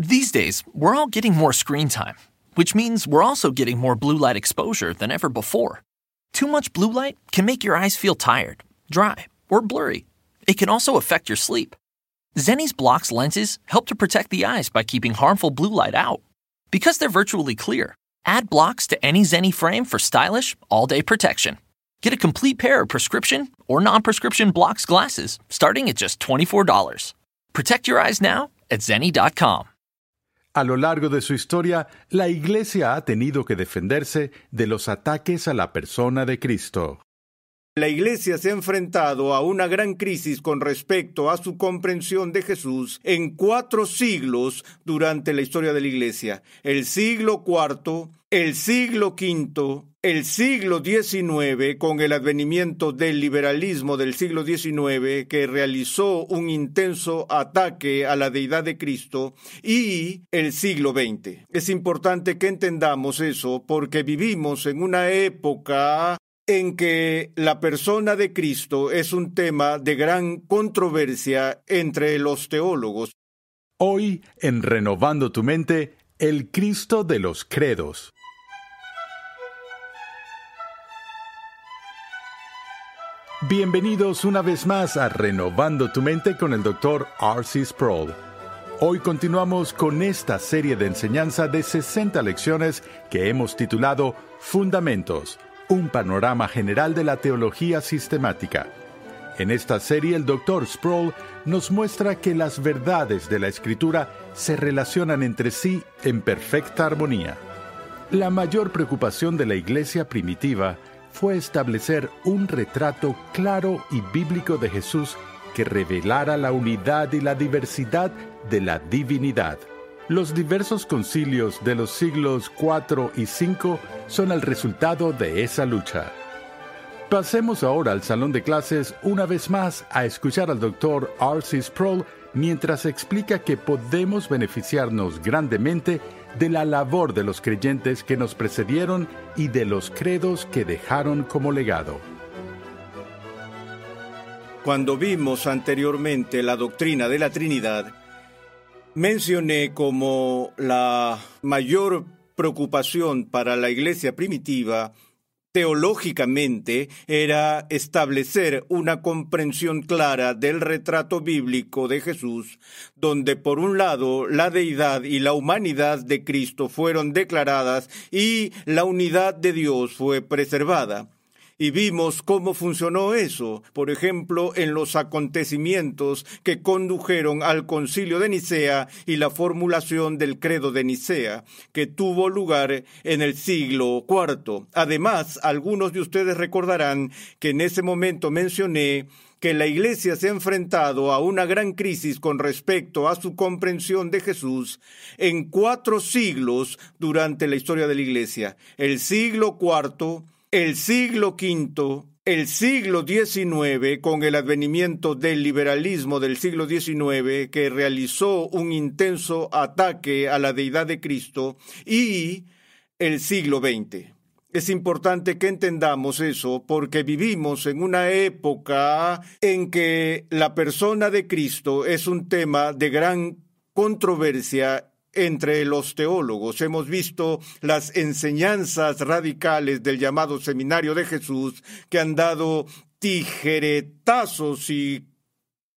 These days, we're all getting more screen time, which means we're also getting more blue light exposure than ever before. Too much blue light can make your eyes feel tired, dry, or blurry. It can also affect your sleep. Zenni's Blocks lenses help to protect the eyes by keeping harmful blue light out. Because they're virtually clear, add blocks to any Zenni frame for stylish, all day protection. Get a complete pair of prescription or non prescription blocks glasses starting at just $24. Protect your eyes now at Zenni.com. A lo largo de su historia, la Iglesia ha tenido que defenderse de los ataques a la persona de Cristo. La Iglesia se ha enfrentado a una gran crisis con respecto a su comprensión de Jesús en cuatro siglos durante la historia de la Iglesia. El siglo IV, el siglo V, el siglo XIX, con el advenimiento del liberalismo del siglo XIX, que realizó un intenso ataque a la deidad de Cristo, y el siglo XX. Es importante que entendamos eso porque vivimos en una época en que la persona de Cristo es un tema de gran controversia entre los teólogos. Hoy, en Renovando tu mente, el Cristo de los credos. Bienvenidos una vez más a Renovando tu mente con el Dr. R.C. Sproul. Hoy continuamos con esta serie de enseñanza de 60 lecciones que hemos titulado Fundamentos un panorama general de la teología sistemática. En esta serie el Dr. Sproul nos muestra que las verdades de la Escritura se relacionan entre sí en perfecta armonía. La mayor preocupación de la Iglesia primitiva fue establecer un retrato claro y bíblico de Jesús que revelara la unidad y la diversidad de la divinidad. Los diversos concilios de los siglos IV y V son el resultado de esa lucha. Pasemos ahora al salón de clases una vez más a escuchar al Dr. R.C. Sproul mientras explica que podemos beneficiarnos grandemente de la labor de los creyentes que nos precedieron y de los credos que dejaron como legado. Cuando vimos anteriormente la doctrina de la Trinidad, mencioné como la mayor preocupación para la iglesia primitiva teológicamente era establecer una comprensión clara del retrato bíblico de Jesús, donde por un lado la deidad y la humanidad de Cristo fueron declaradas y la unidad de Dios fue preservada y vimos cómo funcionó eso, por ejemplo, en los acontecimientos que condujeron al concilio de Nicea y la formulación del credo de Nicea, que tuvo lugar en el siglo IV. Además, algunos de ustedes recordarán que en ese momento mencioné que la Iglesia se ha enfrentado a una gran crisis con respecto a su comprensión de Jesús en cuatro siglos durante la historia de la Iglesia. El siglo IV, el siglo V, el siglo XIX, con el advenimiento del liberalismo del siglo XIX, que realizó un intenso ataque a la deidad de Cristo, y el siglo XX. Es importante que entendamos eso porque vivimos en una época en que la persona de Cristo es un tema de gran controversia entre los teólogos. Hemos visto las enseñanzas radicales del llamado Seminario de Jesús que han dado tijeretazos y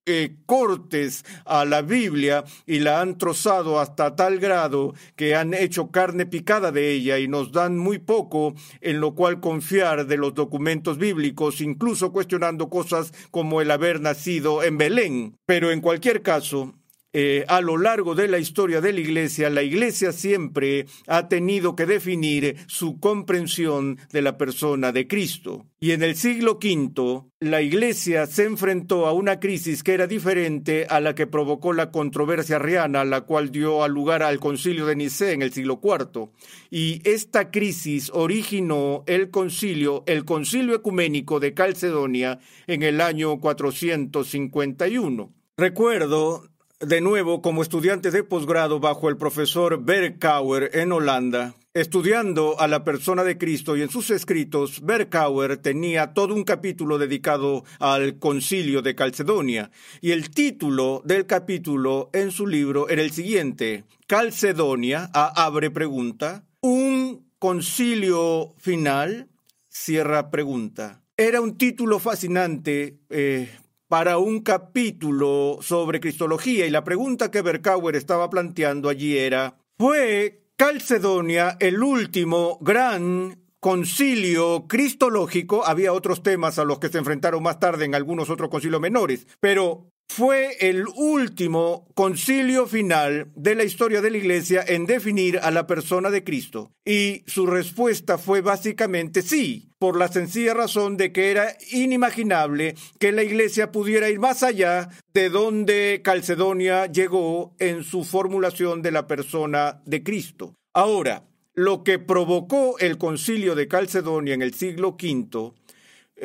eh, cortes a la Biblia y la han trozado hasta tal grado que han hecho carne picada de ella y nos dan muy poco en lo cual confiar de los documentos bíblicos, incluso cuestionando cosas como el haber nacido en Belén. Pero en cualquier caso, eh, a lo largo de la historia de la Iglesia, la Iglesia siempre ha tenido que definir su comprensión de la persona de Cristo. Y en el siglo V, la Iglesia se enfrentó a una crisis que era diferente a la que provocó la controversia arriana, la cual dio lugar al concilio de Nicea en el siglo IV. Y esta crisis originó el concilio, el concilio ecuménico de Calcedonia en el año 451. Recuerdo de nuevo como estudiante de posgrado bajo el profesor Berkauer en Holanda, estudiando a la persona de Cristo y en sus escritos, Berkauer tenía todo un capítulo dedicado al concilio de Calcedonia y el título del capítulo en su libro era el siguiente, Calcedonia, a abre pregunta, un concilio final, cierra pregunta. Era un título fascinante eh, para un capítulo sobre Cristología y la pregunta que Berkauer estaba planteando allí era, ¿fue Calcedonia el último gran concilio cristológico? Había otros temas a los que se enfrentaron más tarde en algunos otros concilios menores, pero fue el último concilio final de la historia de la Iglesia en definir a la persona de Cristo. Y su respuesta fue básicamente sí, por la sencilla razón de que era inimaginable que la Iglesia pudiera ir más allá de donde Calcedonia llegó en su formulación de la persona de Cristo. Ahora, lo que provocó el concilio de Calcedonia en el siglo V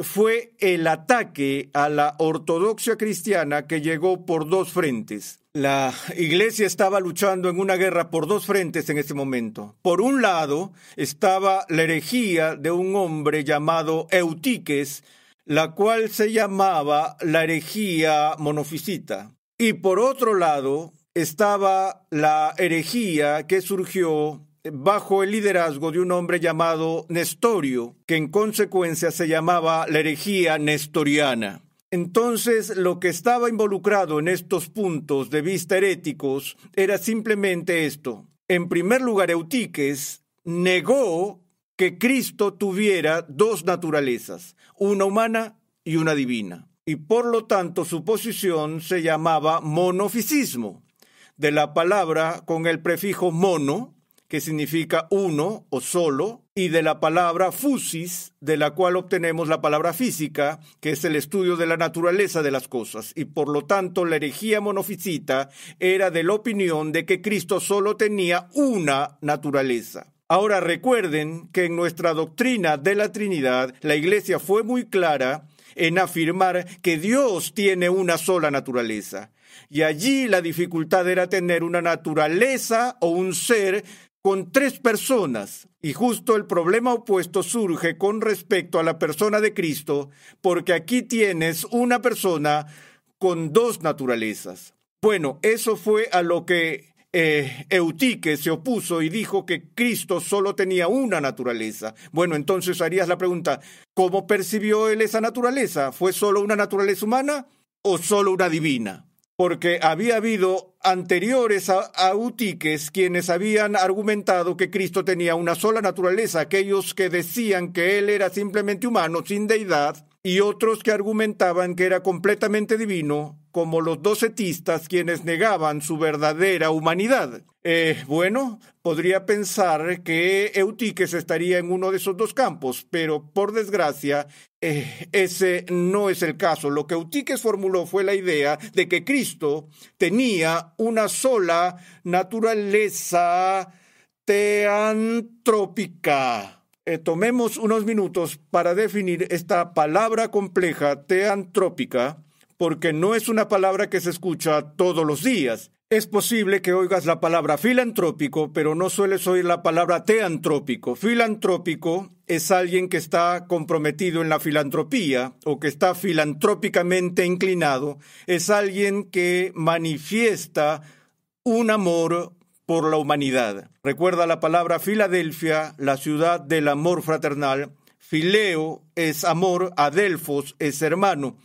fue el ataque a la ortodoxia cristiana que llegó por dos frentes. La iglesia estaba luchando en una guerra por dos frentes en ese momento. Por un lado estaba la herejía de un hombre llamado Eutiques, la cual se llamaba la herejía monofisita. Y por otro lado estaba la herejía que surgió bajo el liderazgo de un hombre llamado Nestorio, que en consecuencia se llamaba la herejía nestoriana. Entonces, lo que estaba involucrado en estos puntos de vista heréticos era simplemente esto. En primer lugar, Eutiques negó que Cristo tuviera dos naturalezas, una humana y una divina. Y por lo tanto su posición se llamaba monofisismo, de la palabra con el prefijo mono, que significa uno o solo, y de la palabra fusis, de la cual obtenemos la palabra física, que es el estudio de la naturaleza de las cosas. Y por lo tanto, la herejía monofisita era de la opinión de que Cristo solo tenía una naturaleza. Ahora recuerden que en nuestra doctrina de la Trinidad, la Iglesia fue muy clara en afirmar que Dios tiene una sola naturaleza. Y allí la dificultad era tener una naturaleza o un ser con tres personas. Y justo el problema opuesto surge con respecto a la persona de Cristo, porque aquí tienes una persona con dos naturalezas. Bueno, eso fue a lo que eh, Eutique se opuso y dijo que Cristo solo tenía una naturaleza. Bueno, entonces harías la pregunta, ¿cómo percibió él esa naturaleza? ¿Fue solo una naturaleza humana o solo una divina? Porque había habido anteriores a, Utiques quienes habían argumentado que Cristo tenía una sola naturaleza, aquellos que decían que él era simplemente humano, sin deidad, y otros que argumentaban que era completamente divino, como los docetistas quienes negaban su verdadera humanidad. Eh, bueno, podría pensar que Eutiques estaría en uno de esos dos campos, pero por desgracia eh, ese no es el caso. Lo que Eutiques formuló fue la idea de que Cristo tenía una sola naturaleza teantrópica. Eh, tomemos unos minutos para definir esta palabra compleja teantrópica porque no es una palabra que se escucha todos los días. Es posible que oigas la palabra filantrópico, pero no sueles oír la palabra teantrópico. Filantrópico es alguien que está comprometido en la filantropía o que está filantrópicamente inclinado. Es alguien que manifiesta un amor por la humanidad. Recuerda la palabra Filadelfia, la ciudad del amor fraternal. Fileo es amor, adelfos es hermano.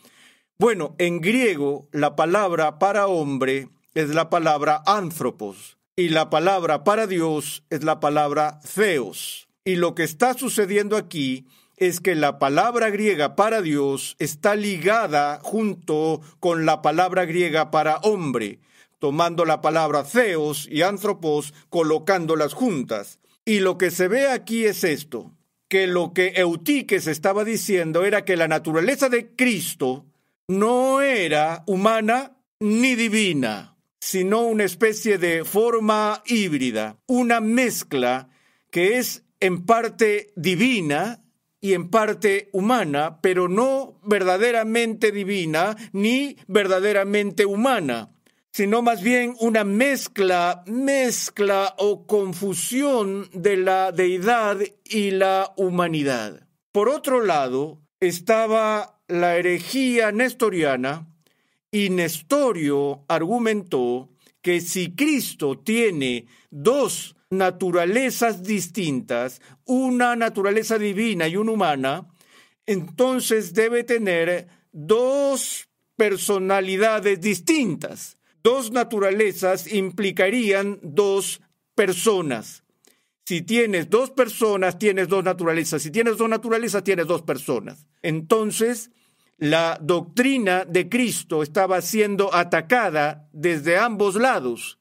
Bueno, en griego la palabra para hombre es la palabra anthropos y la palabra para Dios es la palabra theos. Y lo que está sucediendo aquí es que la palabra griega para Dios está ligada junto con la palabra griega para hombre, tomando la palabra theos y antropos, colocándolas juntas. Y lo que se ve aquí es esto, que lo que Eutiques estaba diciendo era que la naturaleza de Cristo no era humana ni divina, sino una especie de forma híbrida, una mezcla que es en parte divina y en parte humana, pero no verdaderamente divina ni verdaderamente humana, sino más bien una mezcla, mezcla o confusión de la deidad y la humanidad. Por otro lado, estaba la herejía nestoriana y Nestorio argumentó que si Cristo tiene dos naturalezas distintas, una naturaleza divina y una humana, entonces debe tener dos personalidades distintas. Dos naturalezas implicarían dos personas. Si tienes dos personas, tienes dos naturalezas. Si tienes dos naturalezas, tienes dos personas. Entonces, la doctrina de Cristo estaba siendo atacada desde ambos lados.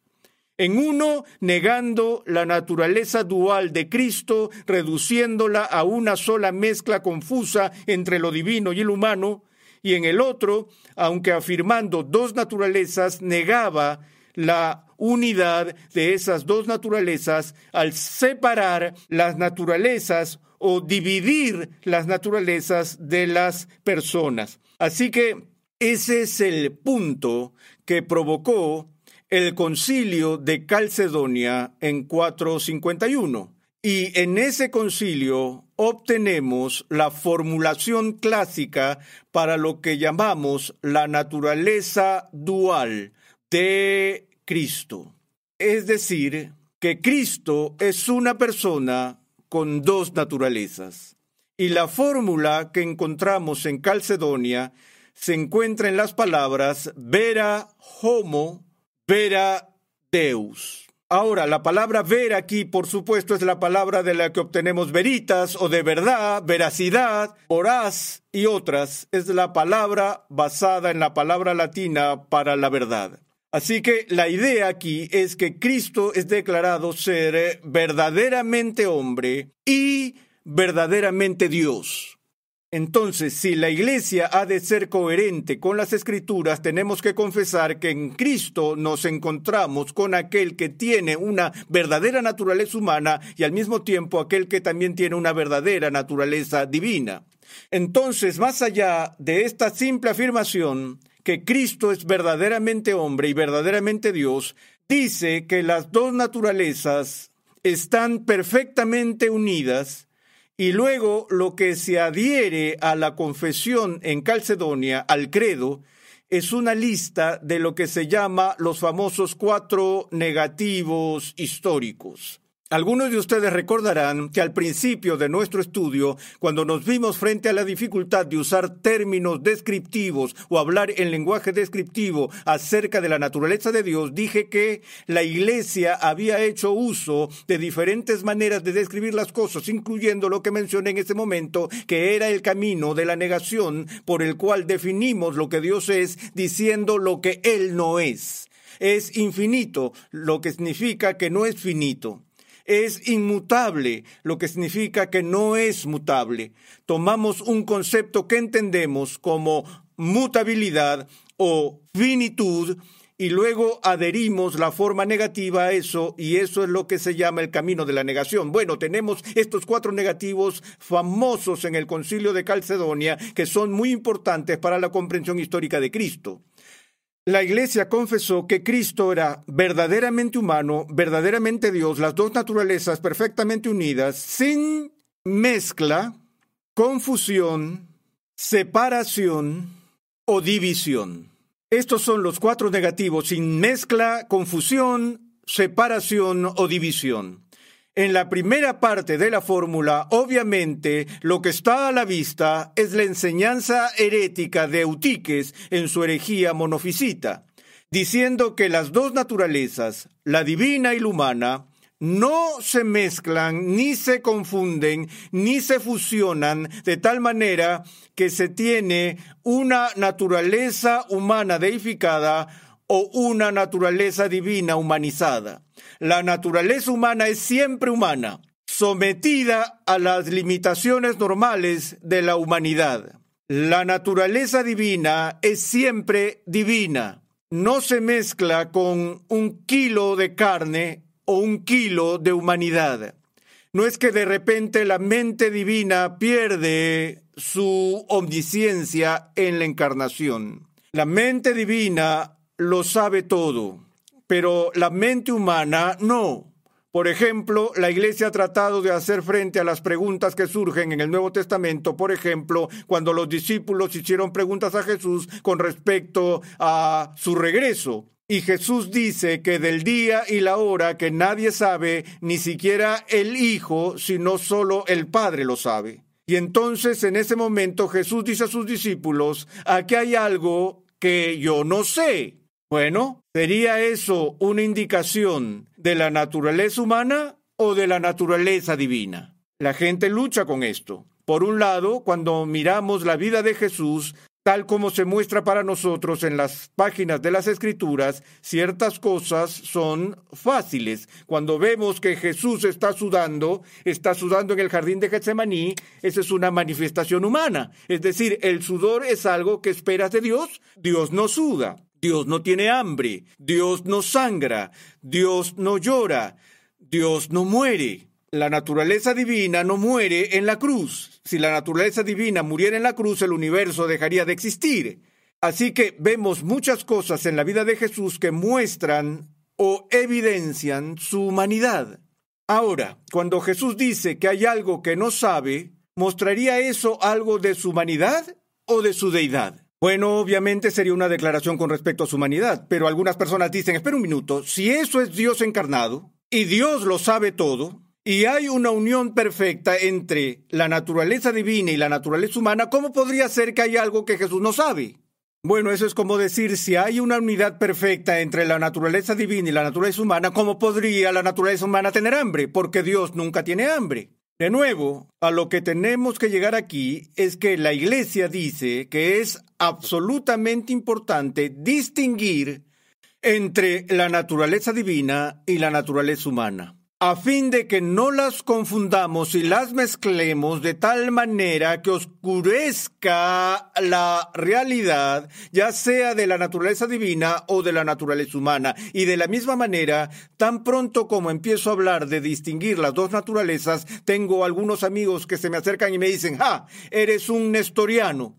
En uno, negando la naturaleza dual de Cristo, reduciéndola a una sola mezcla confusa entre lo divino y el humano, y en el otro, aunque afirmando dos naturalezas, negaba la unidad de esas dos naturalezas al separar las naturalezas o dividir las naturalezas de las personas. Así que ese es el punto que provocó el concilio de Calcedonia en 451. Y en ese concilio obtenemos la formulación clásica para lo que llamamos la naturaleza dual de Cristo. Es decir, que Cristo es una persona con dos naturalezas. Y la fórmula que encontramos en Calcedonia se encuentra en las palabras vera homo, vera deus. Ahora, la palabra ver aquí, por supuesto, es la palabra de la que obtenemos veritas o de verdad, veracidad, horaz y otras. Es la palabra basada en la palabra latina para la verdad. Así que la idea aquí es que Cristo es declarado ser verdaderamente hombre y verdaderamente Dios. Entonces, si la Iglesia ha de ser coherente con las Escrituras, tenemos que confesar que en Cristo nos encontramos con aquel que tiene una verdadera naturaleza humana y al mismo tiempo aquel que también tiene una verdadera naturaleza divina. Entonces, más allá de esta simple afirmación, que Cristo es verdaderamente hombre y verdaderamente Dios, dice que las dos naturalezas están perfectamente unidas y luego lo que se adhiere a la confesión en Calcedonia, al credo, es una lista de lo que se llama los famosos cuatro negativos históricos. Algunos de ustedes recordarán que al principio de nuestro estudio, cuando nos vimos frente a la dificultad de usar términos descriptivos o hablar en lenguaje descriptivo acerca de la naturaleza de Dios, dije que la Iglesia había hecho uso de diferentes maneras de describir las cosas, incluyendo lo que mencioné en ese momento, que era el camino de la negación por el cual definimos lo que Dios es, diciendo lo que Él no es. Es infinito, lo que significa que no es finito es inmutable, lo que significa que no es mutable. Tomamos un concepto que entendemos como mutabilidad o finitud y luego adherimos la forma negativa a eso y eso es lo que se llama el camino de la negación. Bueno, tenemos estos cuatro negativos famosos en el concilio de Calcedonia que son muy importantes para la comprensión histórica de Cristo. La Iglesia confesó que Cristo era verdaderamente humano, verdaderamente Dios, las dos naturalezas perfectamente unidas, sin mezcla, confusión, separación o división. Estos son los cuatro negativos, sin mezcla, confusión, separación o división. En la primera parte de la fórmula, obviamente, lo que está a la vista es la enseñanza herética de Eutiques en su herejía monofisita, diciendo que las dos naturalezas, la divina y la humana, no se mezclan, ni se confunden, ni se fusionan de tal manera que se tiene una naturaleza humana deificada o una naturaleza divina humanizada. La naturaleza humana es siempre humana, sometida a las limitaciones normales de la humanidad. La naturaleza divina es siempre divina. No se mezcla con un kilo de carne o un kilo de humanidad. No es que de repente la mente divina pierde su omnisciencia en la encarnación. La mente divina lo sabe todo, pero la mente humana no. Por ejemplo, la Iglesia ha tratado de hacer frente a las preguntas que surgen en el Nuevo Testamento, por ejemplo, cuando los discípulos hicieron preguntas a Jesús con respecto a su regreso. Y Jesús dice que del día y la hora que nadie sabe, ni siquiera el Hijo, sino solo el Padre lo sabe. Y entonces en ese momento Jesús dice a sus discípulos, aquí hay algo que yo no sé. Bueno, ¿sería eso una indicación de la naturaleza humana o de la naturaleza divina? La gente lucha con esto. Por un lado, cuando miramos la vida de Jesús, tal como se muestra para nosotros en las páginas de las Escrituras, ciertas cosas son fáciles. Cuando vemos que Jesús está sudando, está sudando en el jardín de Getsemaní, esa es una manifestación humana. Es decir, el sudor es algo que esperas de Dios. Dios no suda. Dios no tiene hambre, Dios no sangra, Dios no llora, Dios no muere. La naturaleza divina no muere en la cruz. Si la naturaleza divina muriera en la cruz, el universo dejaría de existir. Así que vemos muchas cosas en la vida de Jesús que muestran o evidencian su humanidad. Ahora, cuando Jesús dice que hay algo que no sabe, ¿mostraría eso algo de su humanidad o de su deidad? Bueno, obviamente sería una declaración con respecto a su humanidad, pero algunas personas dicen, espera un minuto, si eso es Dios encarnado y Dios lo sabe todo, y hay una unión perfecta entre la naturaleza divina y la naturaleza humana, ¿cómo podría ser que hay algo que Jesús no sabe? Bueno, eso es como decir, si hay una unidad perfecta entre la naturaleza divina y la naturaleza humana, ¿cómo podría la naturaleza humana tener hambre? Porque Dios nunca tiene hambre. De nuevo, a lo que tenemos que llegar aquí es que la Iglesia dice que es absolutamente importante distinguir entre la naturaleza divina y la naturaleza humana a fin de que no las confundamos y las mezclemos de tal manera que oscurezca la realidad, ya sea de la naturaleza divina o de la naturaleza humana. Y de la misma manera, tan pronto como empiezo a hablar de distinguir las dos naturalezas, tengo algunos amigos que se me acercan y me dicen, ¡ah! Eres un nestoriano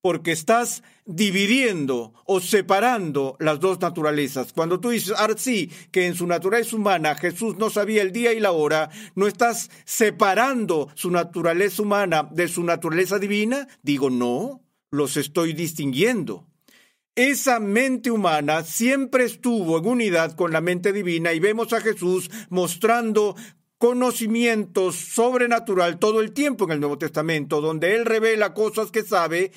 porque estás dividiendo o separando las dos naturalezas. Cuando tú dices, sí, que en su naturaleza humana Jesús no sabía el día y la hora, no estás separando su naturaleza humana de su naturaleza divina. Digo, no, los estoy distinguiendo. Esa mente humana siempre estuvo en unidad con la mente divina y vemos a Jesús mostrando conocimiento sobrenatural todo el tiempo en el Nuevo Testamento, donde Él revela cosas que sabe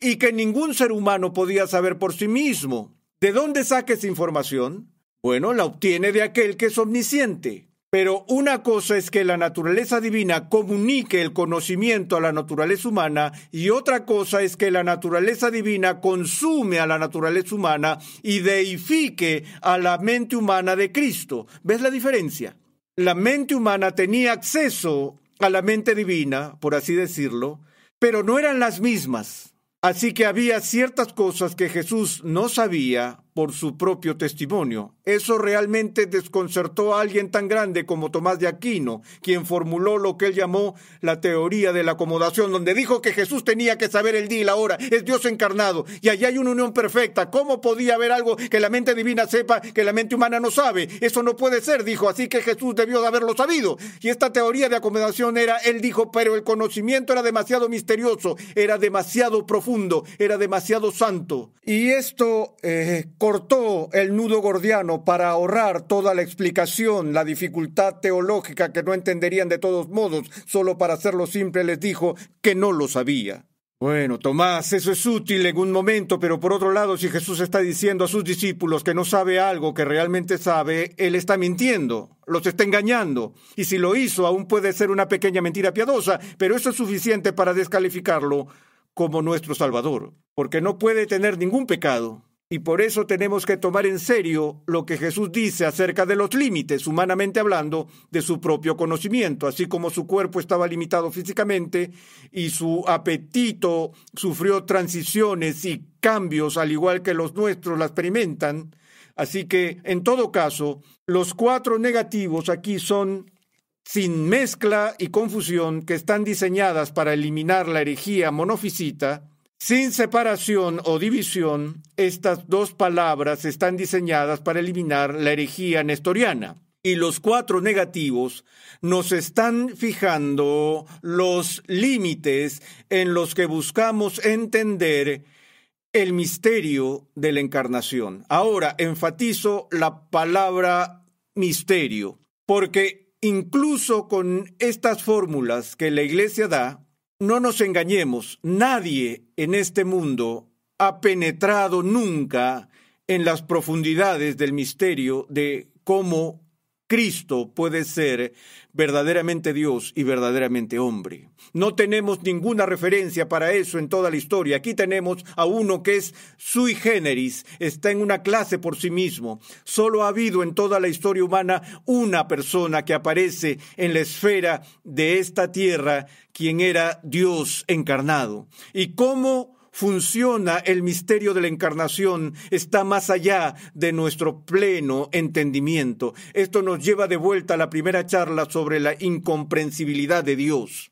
y que ningún ser humano podía saber por sí mismo. ¿De dónde saca esa información? Bueno, la obtiene de aquel que es omnisciente. Pero una cosa es que la naturaleza divina comunique el conocimiento a la naturaleza humana y otra cosa es que la naturaleza divina consume a la naturaleza humana y deifique a la mente humana de Cristo. ¿Ves la diferencia? La mente humana tenía acceso a la mente divina, por así decirlo, pero no eran las mismas. Así que había ciertas cosas que Jesús no sabía por su propio testimonio. Eso realmente desconcertó a alguien tan grande como Tomás de Aquino, quien formuló lo que él llamó la teoría de la acomodación, donde dijo que Jesús tenía que saber el día y la hora, es Dios encarnado, y allí hay una unión perfecta. ¿Cómo podía haber algo que la mente divina sepa que la mente humana no sabe? Eso no puede ser, dijo, así que Jesús debió de haberlo sabido. Y esta teoría de acomodación era, él dijo, pero el conocimiento era demasiado misterioso, era demasiado profundo, era demasiado santo. Y esto eh, cortó el nudo gordiano para ahorrar toda la explicación, la dificultad teológica que no entenderían de todos modos, solo para hacerlo simple les dijo que no lo sabía. Bueno, Tomás, eso es útil en un momento, pero por otro lado, si Jesús está diciendo a sus discípulos que no sabe algo que realmente sabe, Él está mintiendo, los está engañando. Y si lo hizo, aún puede ser una pequeña mentira piadosa, pero eso es suficiente para descalificarlo como nuestro Salvador, porque no puede tener ningún pecado. Y por eso tenemos que tomar en serio lo que Jesús dice acerca de los límites, humanamente hablando, de su propio conocimiento, así como su cuerpo estaba limitado físicamente y su apetito sufrió transiciones y cambios, al igual que los nuestros la experimentan. Así que, en todo caso, los cuatro negativos aquí son sin mezcla y confusión que están diseñadas para eliminar la herejía monofisita sin separación o división, estas dos palabras están diseñadas para eliminar la herejía nestoriana. Y los cuatro negativos nos están fijando los límites en los que buscamos entender el misterio de la encarnación. Ahora enfatizo la palabra misterio, porque incluso con estas fórmulas que la Iglesia da, no nos engañemos, nadie en este mundo ha penetrado nunca en las profundidades del misterio de cómo Cristo puede ser verdaderamente Dios y verdaderamente hombre. No tenemos ninguna referencia para eso en toda la historia. Aquí tenemos a uno que es sui generis, está en una clase por sí mismo. Solo ha habido en toda la historia humana una persona que aparece en la esfera de esta tierra, quien era Dios encarnado. ¿Y cómo funciona el misterio de la encarnación está más allá de nuestro pleno entendimiento. Esto nos lleva de vuelta a la primera charla sobre la incomprensibilidad de Dios.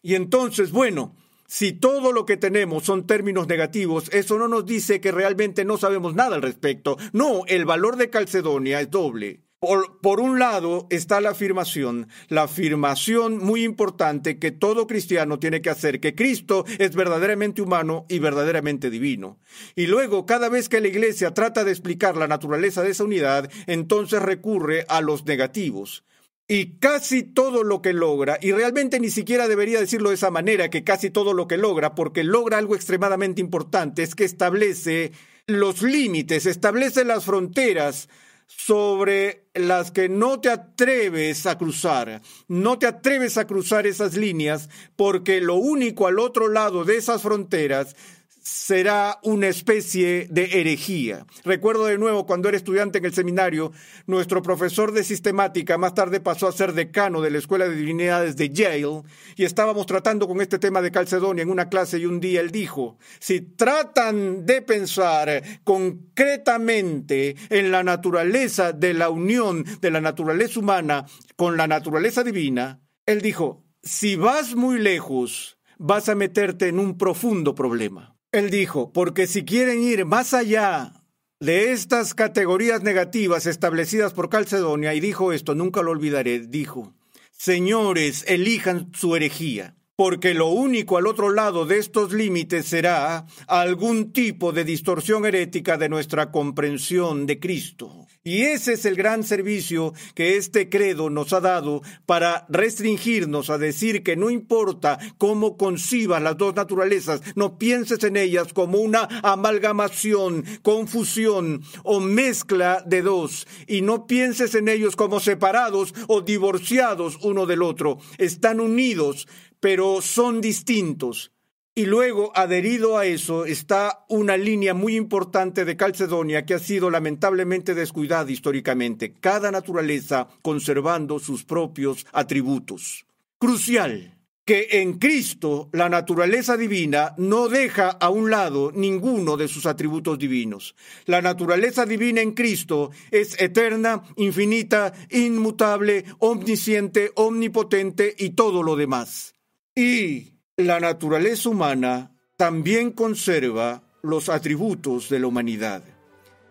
Y entonces, bueno, si todo lo que tenemos son términos negativos, eso no nos dice que realmente no sabemos nada al respecto. No, el valor de Calcedonia es doble. Por, un lado está la afirmación, la afirmación muy importante que todo cristiano tiene que hacer, que Cristo es verdaderamente humano y verdaderamente divino. Y luego, cada vez que la Iglesia trata de explicar la naturaleza de esa unidad, entonces recurre a los negativos. Y casi todo lo que logra, y realmente ni siquiera debería decirlo de esa manera, que casi todo lo que logra, porque logra algo extremadamente importante, es que establece los límites, establece las fronteras sobre las que no te atreves a cruzar. No te atreves a cruzar esas líneas porque lo único al otro lado de esas fronteras será una especie de herejía. Recuerdo de nuevo cuando era estudiante en el seminario, nuestro profesor de sistemática más tarde pasó a ser decano de la Escuela de Divinidades de Yale y estábamos tratando con este tema de Calcedonia en una clase y un día él dijo, si tratan de pensar concretamente en la naturaleza de la unión de la naturaleza humana con la naturaleza divina, él dijo, si vas muy lejos, vas a meterte en un profundo problema. Él dijo, porque si quieren ir más allá de estas categorías negativas establecidas por Calcedonia, y dijo esto, nunca lo olvidaré, dijo, señores, elijan su herejía porque lo único al otro lado de estos límites será algún tipo de distorsión herética de nuestra comprensión de Cristo. Y ese es el gran servicio que este credo nos ha dado para restringirnos a decir que no importa cómo concibas las dos naturalezas, no pienses en ellas como una amalgamación, confusión o mezcla de dos, y no pienses en ellos como separados o divorciados uno del otro. Están unidos pero son distintos. Y luego, adherido a eso, está una línea muy importante de Calcedonia que ha sido lamentablemente descuidada históricamente, cada naturaleza conservando sus propios atributos. Crucial que en Cristo la naturaleza divina no deja a un lado ninguno de sus atributos divinos. La naturaleza divina en Cristo es eterna, infinita, inmutable, omnisciente, omnipotente y todo lo demás. Y la naturaleza humana también conserva los atributos de la humanidad.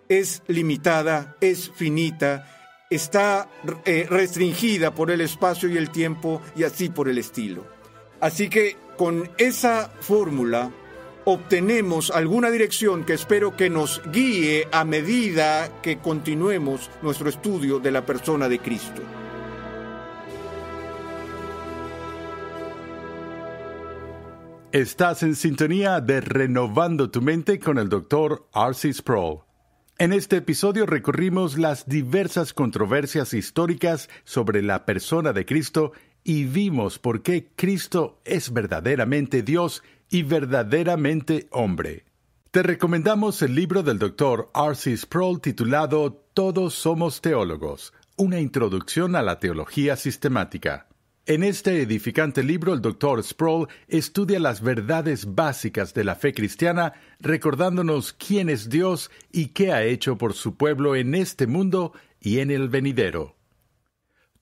Es limitada, es finita, está eh, restringida por el espacio y el tiempo y así por el estilo. Así que con esa fórmula obtenemos alguna dirección que espero que nos guíe a medida que continuemos nuestro estudio de la persona de Cristo. Estás en sintonía de Renovando tu mente con el Dr. R.C. Sproul. En este episodio recorrimos las diversas controversias históricas sobre la persona de Cristo y vimos por qué Cristo es verdaderamente Dios y verdaderamente hombre. Te recomendamos el libro del Dr. R.C. Sproul titulado Todos somos teólogos, una introducción a la teología sistemática. En este edificante libro, el Dr. Sproul estudia las verdades básicas de la fe cristiana, recordándonos quién es Dios y qué ha hecho por su pueblo en este mundo y en el venidero.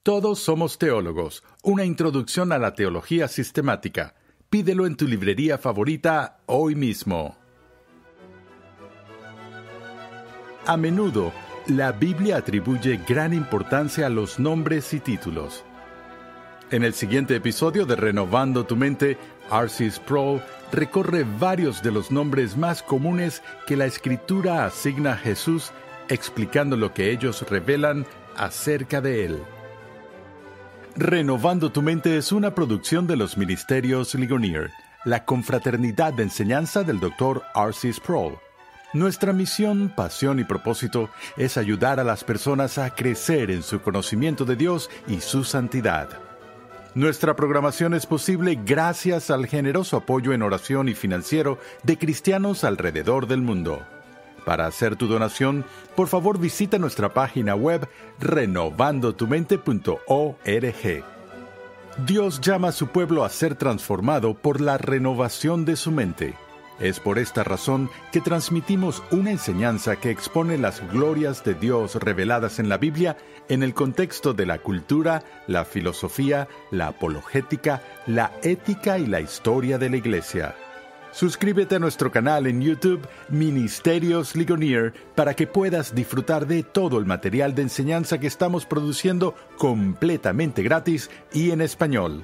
Todos somos teólogos, una introducción a la teología sistemática. Pídelo en tu librería favorita hoy mismo. A menudo, la Biblia atribuye gran importancia a los nombres y títulos. En el siguiente episodio de Renovando tu Mente, R.C. Sproul recorre varios de los nombres más comunes que la Escritura asigna a Jesús, explicando lo que ellos revelan acerca de él. Renovando tu mente es una producción de los Ministerios Ligonier, la confraternidad de enseñanza del Dr. R.C. Sproul. Nuestra misión, pasión y propósito es ayudar a las personas a crecer en su conocimiento de Dios y su santidad. Nuestra programación es posible gracias al generoso apoyo en oración y financiero de cristianos alrededor del mundo. Para hacer tu donación, por favor visita nuestra página web renovandotumente.org. Dios llama a su pueblo a ser transformado por la renovación de su mente. Es por esta razón que transmitimos una enseñanza que expone las glorias de Dios reveladas en la Biblia en el contexto de la cultura, la filosofía, la apologética, la ética y la historia de la Iglesia. Suscríbete a nuestro canal en YouTube Ministerios Ligonier para que puedas disfrutar de todo el material de enseñanza que estamos produciendo completamente gratis y en español.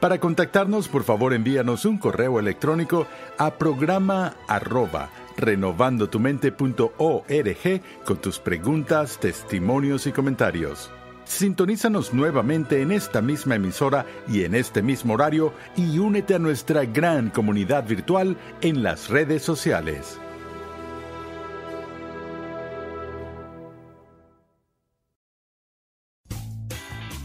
Para contactarnos, por favor envíanos un correo electrónico a programa arroba renovandotumente.org con tus preguntas, testimonios y comentarios. Sintonízanos nuevamente en esta misma emisora y en este mismo horario y únete a nuestra gran comunidad virtual en las redes sociales.